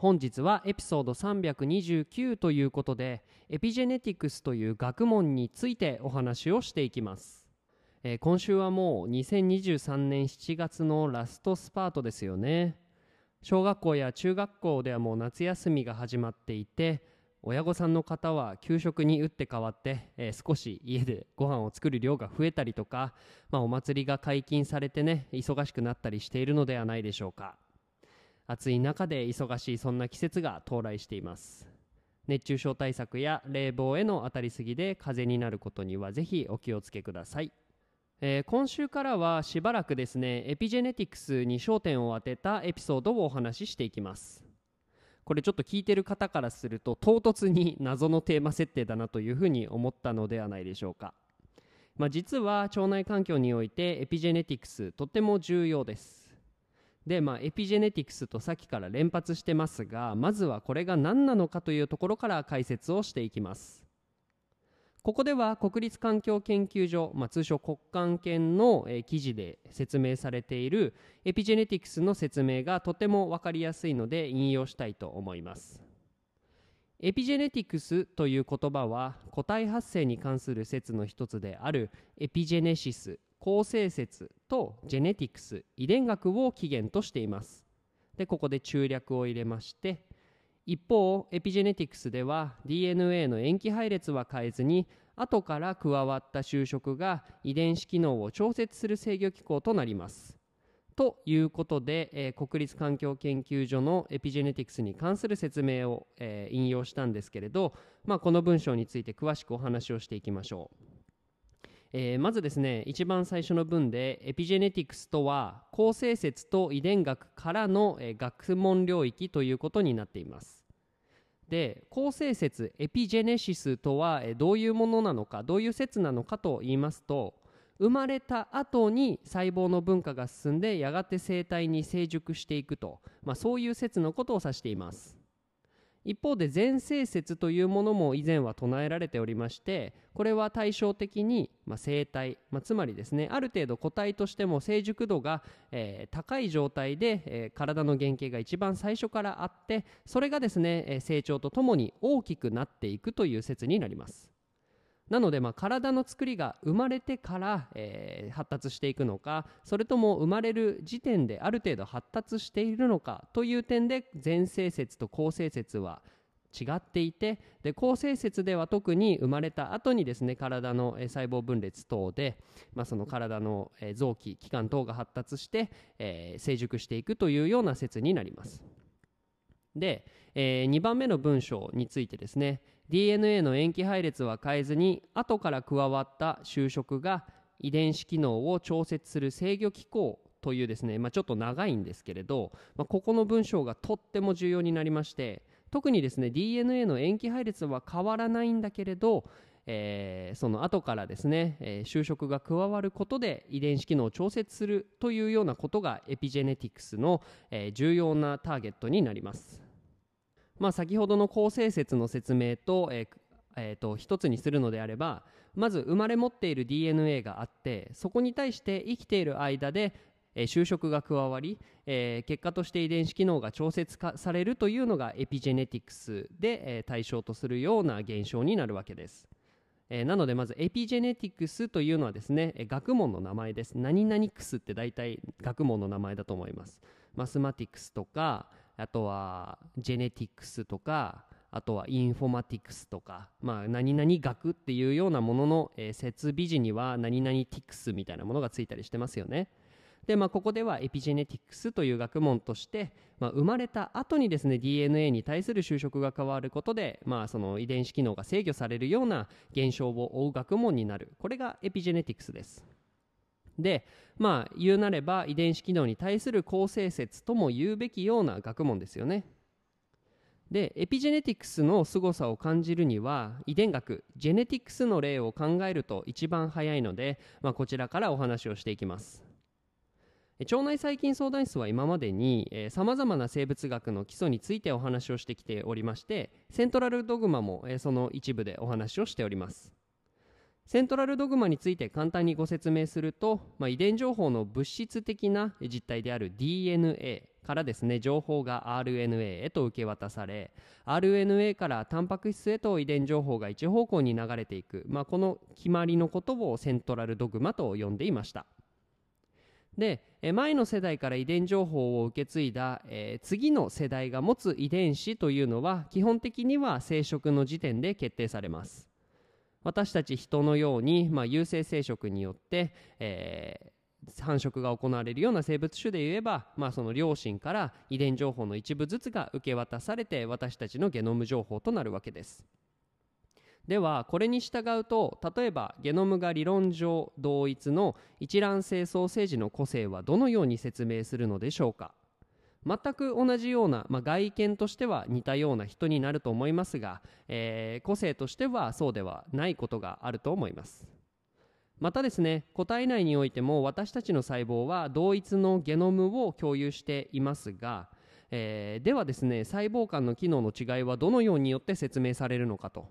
本日はエピソード329ということでエピジェネティクスという学問についてお話をしていきます、えー、今週はもう2023年7月のラストスパートですよね。小学校や中学校ではもう夏休みが始まっていて親御さんの方は給食に打って変わって、えー、少し家でご飯を作る量が増えたりとか、まあ、お祭りが解禁されてね忙しくなったりしているのではないでしょうか。暑い中で忙しいそんな季節が到来しています。熱中症対策や冷房への当たりすぎで風邪になることにはぜひお気をつけください、えー、今週からはしばらくですねエピジェネティクスに焦点を当てたエピソードをお話ししていきます。これちょっと聞いてる方からすると唐突に謎のテーマ設定だなというふうに思ったのではないでしょうか。まあ、実は腸内環境においてエピジェネティクスとても重要です。で、まあ、エピジェネティクスとさっきから連発してますがまずはこれが何なのかというところから解説をしていきます。ここでは国立環境研究所、まあ、通称国環研の、えー、記事で説明されているエピジェネティクスの説明がとても分かりやすいので引用したいと思います。エピジェネティクスという言葉は個体発生に関する説の一つであるエピジェネシス。構成説とジェネティクス遺伝学を起源としていますでここで中略を入れまして一方エピジェネティクスでは DNA の塩基配列は変えずに後から加わった就職が遺伝子機能を調節する制御機構となりますということで、えー、国立環境研究所のエピジェネティクスに関する説明を、えー、引用したんですけれど、まあ、この文章について詳しくお話をしていきましょう。えー、まずですね一番最初の文でエピジェネティクスとは構成説と遺伝学からの、え、学問領域ということになっています。で構成説エピジェネシスとは、え、どういうものなのかどういう説なのかと言いますと生まれた後に細胞の分化が進んでやがて生体に成熟していくと、まあ、そういう説のことを指しています。一方で前世説というものも以前は唱えられておりましてこれは対照的に、まあ、生体、まあ、つまりですねある程度個体としても成熟度が、えー、高い状態で、えー、体の原型が一番最初からあってそれがですね成長とともに大きくなっていくという説になります。なのでまあ体の作りが生まれてから、えー、発達していくのかそれとも生まれる時点である程度発達しているのかという点で前生説と後生説は違っていてで後生説では特に生まれた後にですね体の細胞分裂等で、まあ、その体の臓器器官等が発達して、えー、成熟していくというような説になります。で、えー、2番目の文章についてですね DNA の塩基配列は変えずに後から加わった就職が遺伝子機能を調節する制御機構というですね、まあ、ちょっと長いんですけれど、まあ、ここの文章がとっても重要になりまして特にですね DNA の塩基配列は変わらないんだけれど、えー、その後からですね、えー、就職が加わることで遺伝子機能を調節するというようなことがエピジェネティクスの、えー、重要なターゲットになります。まあ、先ほどの構成説の説明と,、ええー、と一つにするのであればまず生まれ持っている DNA があってそこに対して生きている間で、えー、就職が加わり、えー、結果として遺伝子機能が調節化されるというのがエピジェネティクスで、えー、対象とするような現象になるわけです。えー、なのでまずエピジェネティクスというのはですね、え学問の名前です。何々クスって大体学問の名前だと思います。マスマティクスとか、あとはジェネティクスとかあとはインフォマティクスとか、まあ、何々学っていうようなものの、えー、設備時には何々ティクスみたいなものがついたりしてますよね。で、まあ、ここではエピジェネティクスという学問として、まあ、生まれた後にですね DNA に対する就職が変わることで、まあ、その遺伝子機能が制御されるような現象を追う学問になるこれがエピジェネティクスですでまあ言うなれば遺伝子機能に対する構成説とも言うべきような学問ですよね。でエピジェネティクスの凄さを感じるには遺伝学ジェネティクスの例を考えると一番早いので、まあ、こちらからお話をしていきます。腸内細菌相談室は今までにさまざまな生物学の基礎についてお話をしてきておりましてセントラルドグマも、えー、その一部でお話をしております。セントラルドグマについて簡単にご説明すると、まあ、遺伝情報の物質的な実態である DNA からですね情報が RNA へと受け渡され RNA からタンパク質へと遺伝情報が一方向に流れていく、まあ、この決まりのことをセントラルドグマと呼んでいました。で前の世代から遺伝情報を受け継いだ、えー、次の世代が持つ遺伝子というのは基本的には生殖の時点で決定されます。私たち人のように、まあ、有性生殖によって、えー、繁殖が行われるような生物種で言えば、まあ、その両親から遺伝情報の一部ずつが受け渡されて私たちのゲノム情報となるわけです。ではこれに従うと例えばゲノムが理論上同一の一卵性ソーセージの個性はどのように説明するのでしょうか？全く同じような、まあ、外見としては似たような人になると思いますが、えー、個性としてはそうではないことがあると思います。またですね個体内においても私たちの細胞は同一のゲノムを共有していますが、えー、ではですね細胞間の機能の違いはどのようによって説明されるのかと。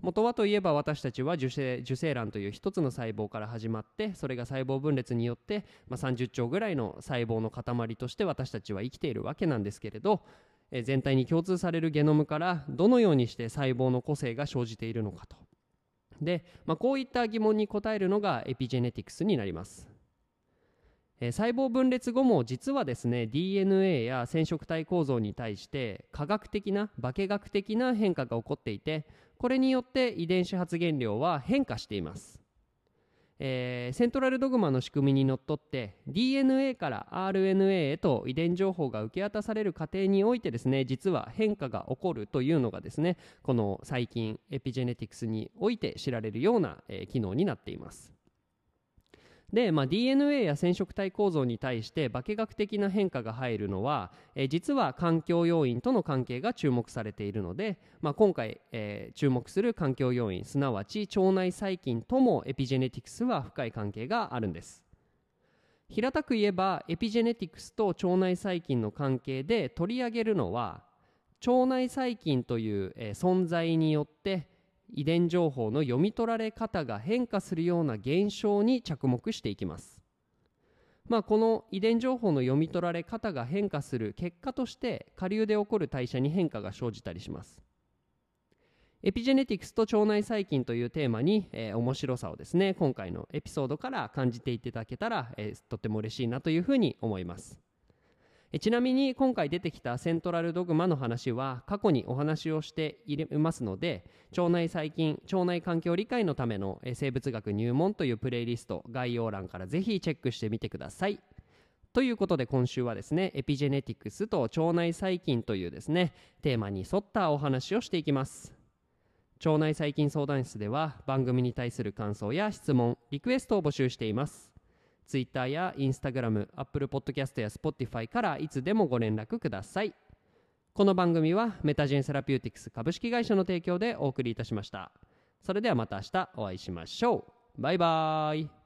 元はといえば私たちは受精受精卵という一つの細胞から始まってそれが細胞分裂によって、まあ、30兆ぐらいの細胞の塊として私たちは生きているわけなんですけれど、全体に共通されるゲノムからどのようにして細胞の個性が生じているのかと。で、まあ、こういった疑問に答えるのがエピジェネティクスになります。え細胞分裂後も実はですね DNA や染色体構造に対して科学的な化学的な変化が起こっていてこれによって遺伝子発現量は変化しています、えー、セントラルドグマの仕組みにのっとって DNA から RNA へと遺伝情報が受け渡される過程においてですね実は変化が起こるというのがですねこの細菌エピジェネティクスにおいて知られるような、えー、機能になっています。で、まあ、DNA や染色体構造に対して化学的な変化が入るのは、えー、実は環境要因との関係が注目されているので、まあ、今回、えー、注目する環境要因すなわち腸内細菌ともエピジェネティクスは深い関係があるんです。平たく言えばエピジェネティクスと腸内細菌の関係で取り上げるのは腸内細菌という、えー、存在によって遺伝情報の読み取られ方が変化するような現象に着目していきます。まあ、この遺伝情報の読み取られ方が変化する結果として下流で起こる代謝に変化が生じたりします。エピジェネティクスと腸内細菌というテーマに、えー、面白さをですね今回のエピソードから感じていただけたら、えー、とっても嬉しいなというふうに思います。ちなみに今回出てきたセントラルドグマの話は過去にお話をしていますので腸内細菌腸内環境理解のための生物学入門というプレイリスト概要欄からぜひチェックしてみてください。ということで今週はですねエピジェネティクスと腸内細菌というですねテーマに沿ったお話をしていきます。腸内細菌相談室では番組に対する感想や質問リクエストを募集しています。Twitter や Instagram、Apple Podcast や Spotify からいつでもご連絡ください。この番組はメタジェンセラピューティクス株式会社の提供でお送りいたしました。それではまた明日お会いしましょう。バイバーイ。